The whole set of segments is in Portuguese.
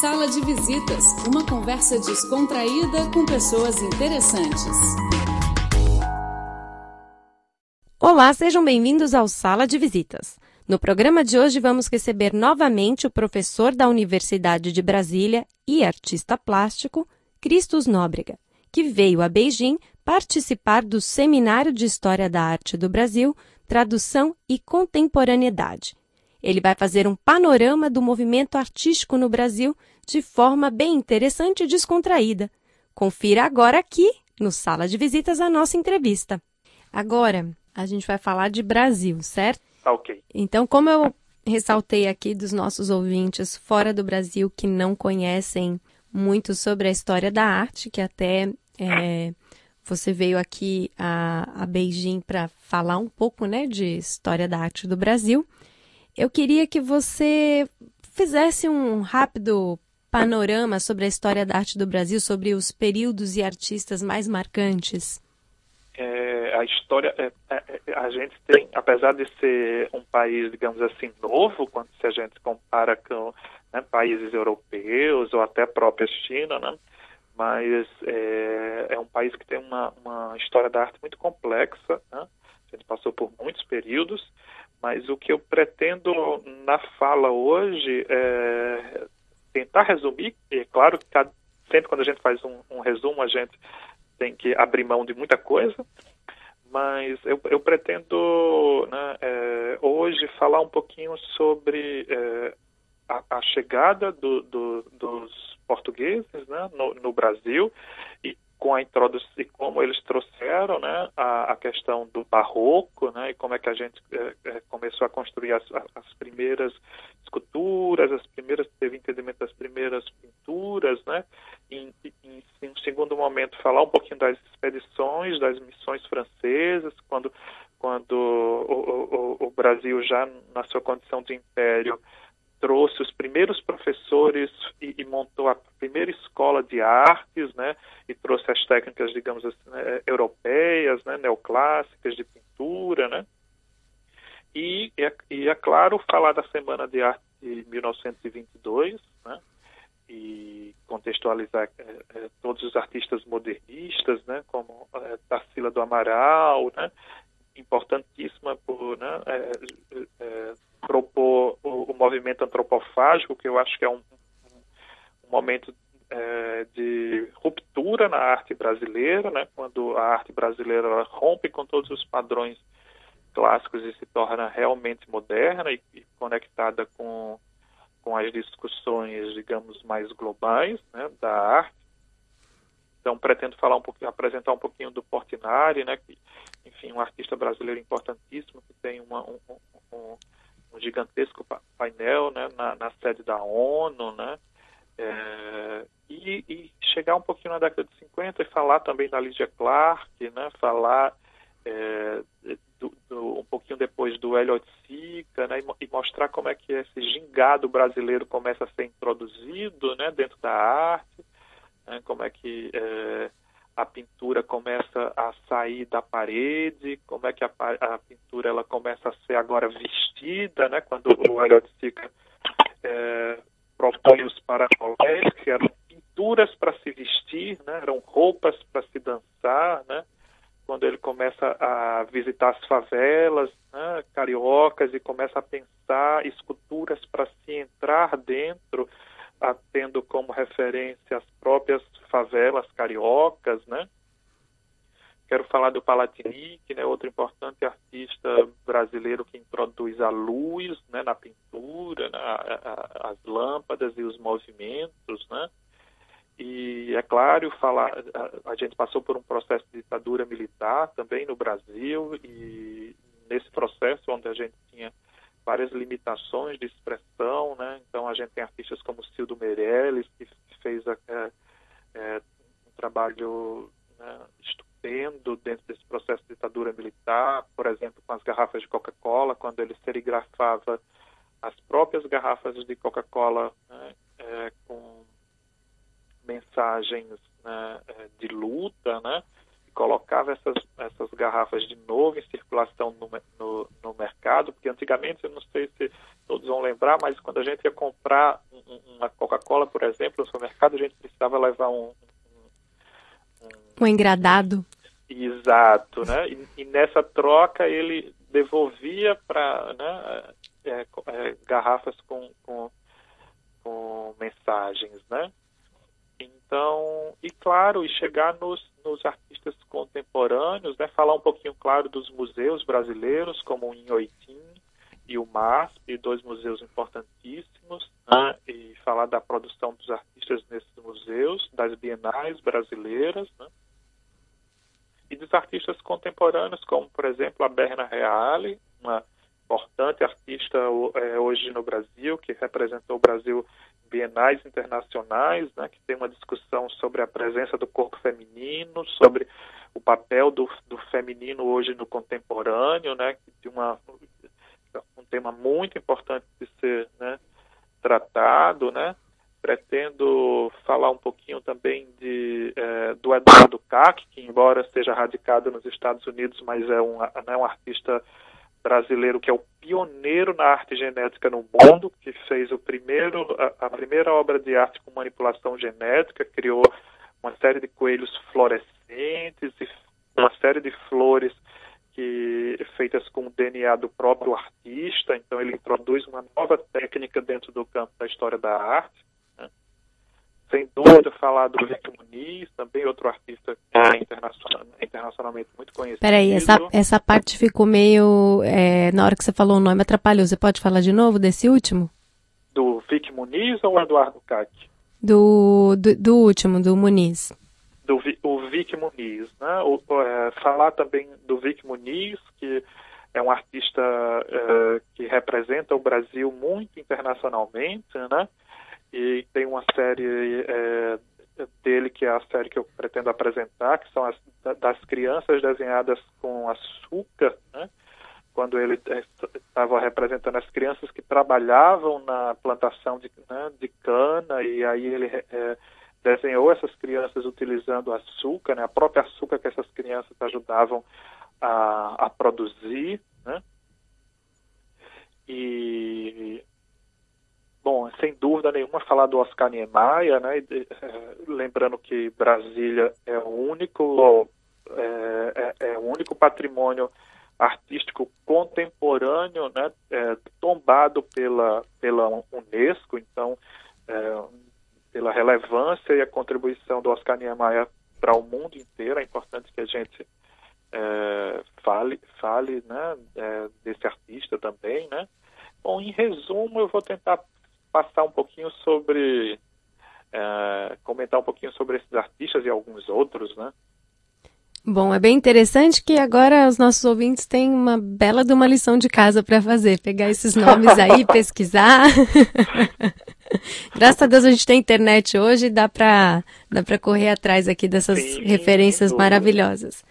Sala de Visitas, uma conversa descontraída com pessoas interessantes. Olá, sejam bem-vindos ao Sala de Visitas. No programa de hoje vamos receber novamente o professor da Universidade de Brasília e artista plástico, Cristos Nóbrega, que veio a Beijing participar do Seminário de História da Arte do Brasil, Tradução e Contemporaneidade. Ele vai fazer um panorama do movimento artístico no Brasil de forma bem interessante e descontraída. Confira agora aqui, no Sala de Visitas, a nossa entrevista. Agora, a gente vai falar de Brasil, certo? Tá ok. Então, como eu ressaltei aqui dos nossos ouvintes fora do Brasil que não conhecem muito sobre a história da arte, que até é, você veio aqui a, a Beijing para falar um pouco né, de história da arte do Brasil, eu queria que você fizesse um rápido panorama sobre a história da arte do Brasil, sobre os períodos e artistas mais marcantes. É, a história, é, é, é, a gente tem, apesar de ser um país, digamos assim, novo, quando se a gente compara com né, países europeus ou até a própria China, né, mas é, é, um país que tem uma, uma história da arte muito complexa, né, a gente passou por muitos períodos, mas o que eu pretendo na fala hoje é tentar resumir, e é claro que cada, sempre quando a gente faz um, um resumo, a gente tem que abrir mão de muita coisa, mas eu, eu pretendo né, é, hoje falar um pouquinho sobre é, a, a, chegada do, do, dos portugueses né, no, no, Brasil e com a introdução e como eles trouxeram né, a, a, questão do barroco né, e como é que a gente é, começou a construir as, as primeiras esculturas, as primeiras teve entendimento das primeiras pinturas, né, em, em um segundo momento falar um pouquinho das expedições, das missões francesas, quando quando o, o, o Brasil já na sua condição de império trouxe os primeiros professores e, e, montou a primeira escola de artes, né, e trouxe as técnicas, digamos assim, né, europeias, né, neoclássicas de pintura, né, e, e, é, e é claro falar da Semana de Arte de 1922, né, e contextualizar é, todos os artistas modernistas, né, como é, Tarsila do Amaral, né, importantíssima por né, é, propor o, o, movimento antropofágico, que eu acho que é um, um momento é, de ruptura na arte brasileira, né, quando a arte brasileira rompe com todos os padrões clássicos e se torna realmente moderna e, e conectada com, com as discussões, digamos, mais globais né, da arte. Então, pretendo falar um pouquinho, apresentar um pouquinho do Portinari, né, que, enfim, um artista brasileiro importantíssimo que tem uma, um, um, um gigantesco painel né, na, na, sede da ONU, né, é, e, e, chegar um pouquinho na década de 50 e falar também da Lydia Clark, né, falar é, do, do, um pouquinho depois do Elliot Sica, né, e, e, mostrar como é que esse gingado brasileiro começa a ser introduzido né, dentro da arte, né, como é que é, a pintura começa a sair da parede, como é que a, a, pintura ela começa a ser agora vestida, né? Quando o Elliot Sica é, propõe os paracolés, que eram pinturas para se vestir, né? Eram roupas para se dançar, né? Quando ele começa a visitar as favelas né? cariocas e começa a pensar esculturas para se entrar dentro tendo como referência as próprias favelas cariocas, né? Quero falar do Palatinic, né, outro importante artista brasileiro que introduz a luz né, na pintura, né, a, a, as lâmpadas e os movimentos, né? E é claro, falar, a, a, gente passou por um processo de ditadura militar também no Brasil e nesse processo onde a gente tinha várias limitações de expressão, né? Então a gente tem artistas como Cildo Meirelles, que fez é, é, um trabalho né, estupendo dentro desse processo de ditadura militar, por exemplo, com as garrafas de Coca-Cola, quando ele serigrafava as próprias garrafas de Coca-Cola né, é, com mensagens né, de luta, né? Colocava essas, essas garrafas de novo em circulação no, no, no, mercado, porque antigamente, eu não sei se todos vão lembrar, mas quando a gente ia comprar uma Coca-Cola, por exemplo, no supermercado, a gente precisava levar um. Um, um engradado. Exato, né? E, e, nessa troca ele devolvia para né, é, é, garrafas com, com, com mensagens, né? Então, e claro, e chegar nos, contemporâneos, né, falar um pouquinho, claro, dos museus brasileiros, como o Inhoitim e o MASP, dois museus importantíssimos, né, e falar da produção dos artistas nesses museus, das bienais brasileiras, né, e dos artistas contemporâneos, como, por exemplo, a Berna Reale, uma importante artista é, hoje no Brasil, que representou o Brasil bienais internacionais, né, que tem uma discussão sobre a presença do corpo feminino, sobre o papel do, do feminino hoje no contemporâneo, né, de uma um tema muito importante de ser né, tratado, né. Pretendo falar um pouquinho também de, é, do Eduardo Kac, que embora seja radicado nos Estados Unidos, mas é um, né, um artista brasileiro que é o pioneiro na arte genética no mundo, que fez o primeiro, a, a, primeira obra de arte com manipulação genética, criou uma série de coelhos fluorescentes e uma série de flores que feitas com o DNA do próprio artista. Então ele introduz uma nova técnica dentro do campo da história da arte sem dúvida falar do Vic Muniz, também outro artista é internacional, internacionalmente muito conhecido. Peraí, essa, essa parte ficou meio. É, na hora que você falou o nome, atrapalhou. Você pode falar de novo desse último? Do Vic Muniz ou Eduardo Cac? Do, do, do, último, do Muniz. Do o Vic Muniz, né? O, é, falar também do Vic Muniz, que é um artista é, que representa o Brasil muito internacionalmente, né? E tem uma série é, dele que é a série que eu pretendo apresentar, que são as das crianças desenhadas com açúcar, né? quando ele estava representando as crianças que trabalhavam na plantação de, né, de cana e aí ele é, desenhou essas crianças utilizando açúcar, né, a própria açúcar que essas crianças ajudavam a, a produzir, né? E Bom, sem dúvida nenhuma falar do Oscar Niemeyer, né? Eh, lembrando que Brasília é o único é, é, é, o único patrimônio artístico contemporâneo, né? É, tombado pela pela UNESCO, então é, pela relevância e a contribuição do Oscar Niemeyer para o mundo inteiro, é importante que a gente é, fale fale, né? desse artista também, né? Bom, em resumo, eu vou tentar passar um pouquinho sobre. É, comentar um pouquinho sobre esses artistas e alguns outros, né? Bom, é bem interessante que agora os nossos ouvintes têm uma bela de uma lição de casa para fazer, pegar esses nomes aí, pesquisar. Graças a Deus a gente tem internet hoje, dá para dá para correr atrás aqui dessas Sim, referências maravilhosas.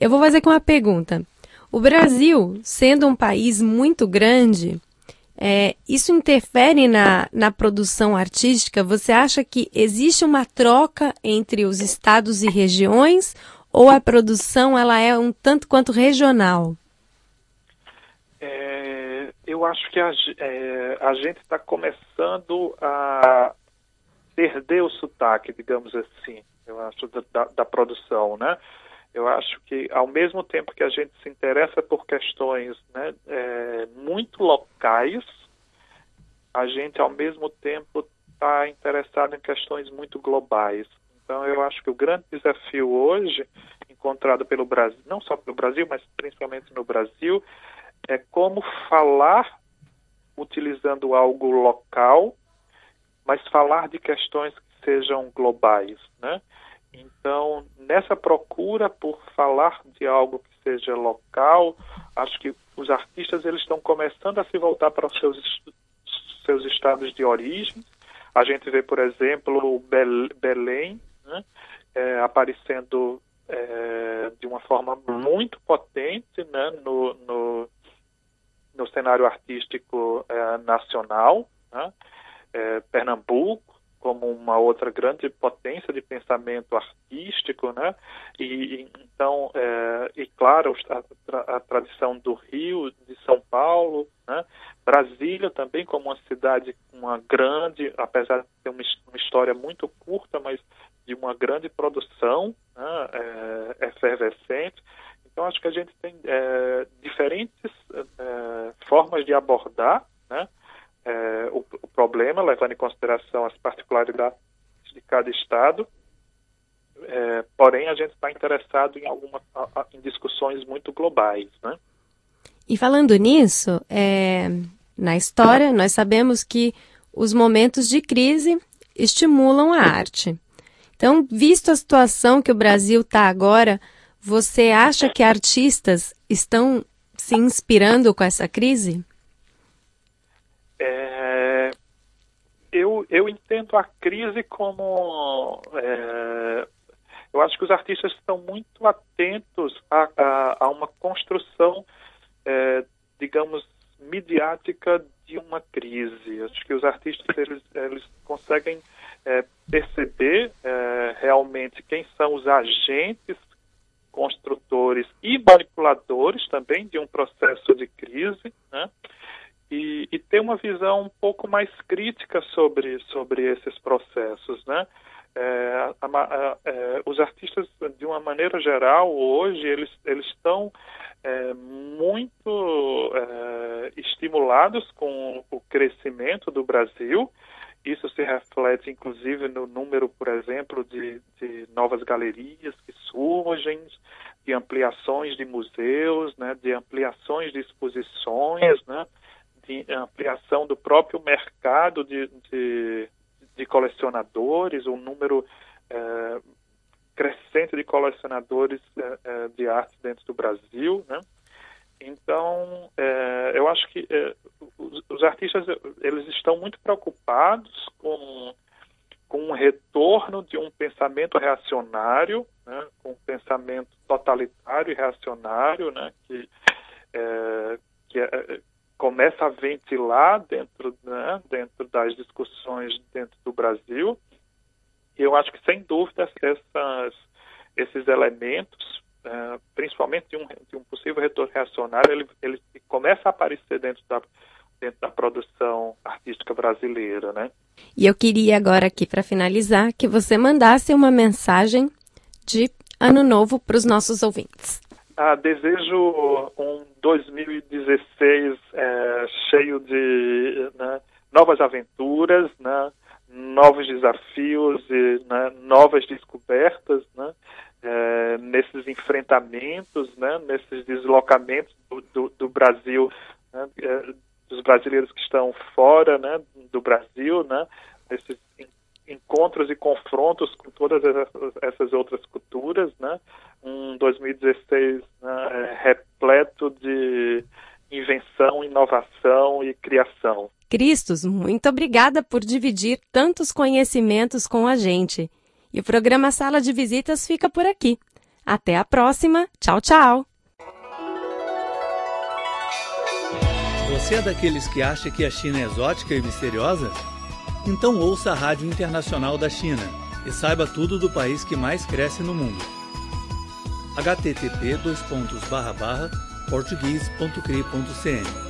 Eu vou fazer aqui uma pergunta. O Brasil, sendo um país muito grande, é, isso interfere na, na produção artística? Você acha que existe uma troca entre os estados e regiões ou a produção ela é um tanto quanto regional? É, eu acho que a, é, a gente está começando a perder o sotaque, digamos assim, eu acho, da, da produção, né? Eu acho que, ao mesmo tempo que a gente se interessa por questões né, é, muito locais, a gente, ao mesmo tempo, está interessado em questões muito globais. Então, eu acho que o grande desafio hoje, encontrado pelo Brasil, não só pelo Brasil, mas principalmente no Brasil, é como falar utilizando algo local, mas falar de questões que sejam globais, né? Então, nessa procura por falar de algo que seja local, acho que os artistas eles estão começando a se voltar para os seus seus estados de origem. A gente vê, por exemplo, o Belém né, é, aparecendo é, de uma forma muito potente né, no, no, no, cenário artístico é, nacional. Né? É, Pernambuco, como uma outra grande potência de pensamento artístico, né? E então, é, e claro, a, a, tradição do Rio, de São Paulo, né? Brasília também como uma cidade uma grande, apesar de ter uma, uma história muito curta, mas de uma grande produção né? é, efervescente. Então, acho que a gente tem é, diferentes é, formas de abordar né, é, o, o, problema, levando em consideração as particularidades de cada estado. É, porém, a gente está interessado em, alguma, em discussões muito globais. Né? E falando nisso, é, na história, nós sabemos que os momentos de crise estimulam a arte. Então, visto a situação que o Brasil está agora, você acha que artistas estão se inspirando com essa crise? É, eu, eu entendo a crise como. É, eu acho que os artistas estão muito atentos a, a, a uma construção, é, digamos, midiática de uma crise. Acho que os artistas eles, eles conseguem é, perceber é, realmente quem são os agentes construtores e manipuladores também de um processo de crise, né? E, e ter uma visão um pouco mais crítica sobre, sobre esses processos, né? É, a, a, é, os artistas, de uma maneira geral, hoje, eles, eles estão é, muito é, estimulados com o crescimento do Brasil, isso se reflete, inclusive, no número, por exemplo, de, de novas galerias que surgem, de ampliações de museus, né, de ampliações de exposições, né, de ampliação do próprio mercado de, de, de colecionadores, um número é, crescente de colecionadores é, de arte dentro do Brasil, né? Então, é, eu acho que os, os, artistas eles estão muito preocupados com, com um retorno de um pensamento reacionário, né, com um pensamento totalitário e reacionário, né, que, que é, começa a ventilar dentro, né, dentro das discussões dentro do Brasil. E eu acho que, sem dúvida, essas, esses elementos é, principalmente de um, de um, possível retorno reacionário, ele, ele começa a aparecer dentro da, dentro da produção artística brasileira, né? E eu queria agora aqui, para finalizar, que você mandasse uma mensagem de Ano Novo para os nossos ouvintes. Ah, desejo um 2016 é, cheio de né, novas aventuras, né, novos desafios e né, novas descobertas, né, é, nesses enfrentamentos, né, nesses deslocamentos do, do, do Brasil, né, é, dos brasileiros que estão fora do Brasil, nesses encontros e confrontos com todas essas outras culturas, né, um 2016 né, é, repleto de invenção, inovação e criação. Cristos, muito obrigada por dividir tantos conhecimentos com a gente. E o programa Sala de Visitas fica por aqui. Até a próxima. Tchau, tchau. Você é daqueles que acha que a China é exótica e misteriosa? Então ouça a Rádio Internacional da China e saiba tudo do país que mais cresce no mundo. http português.cri.cn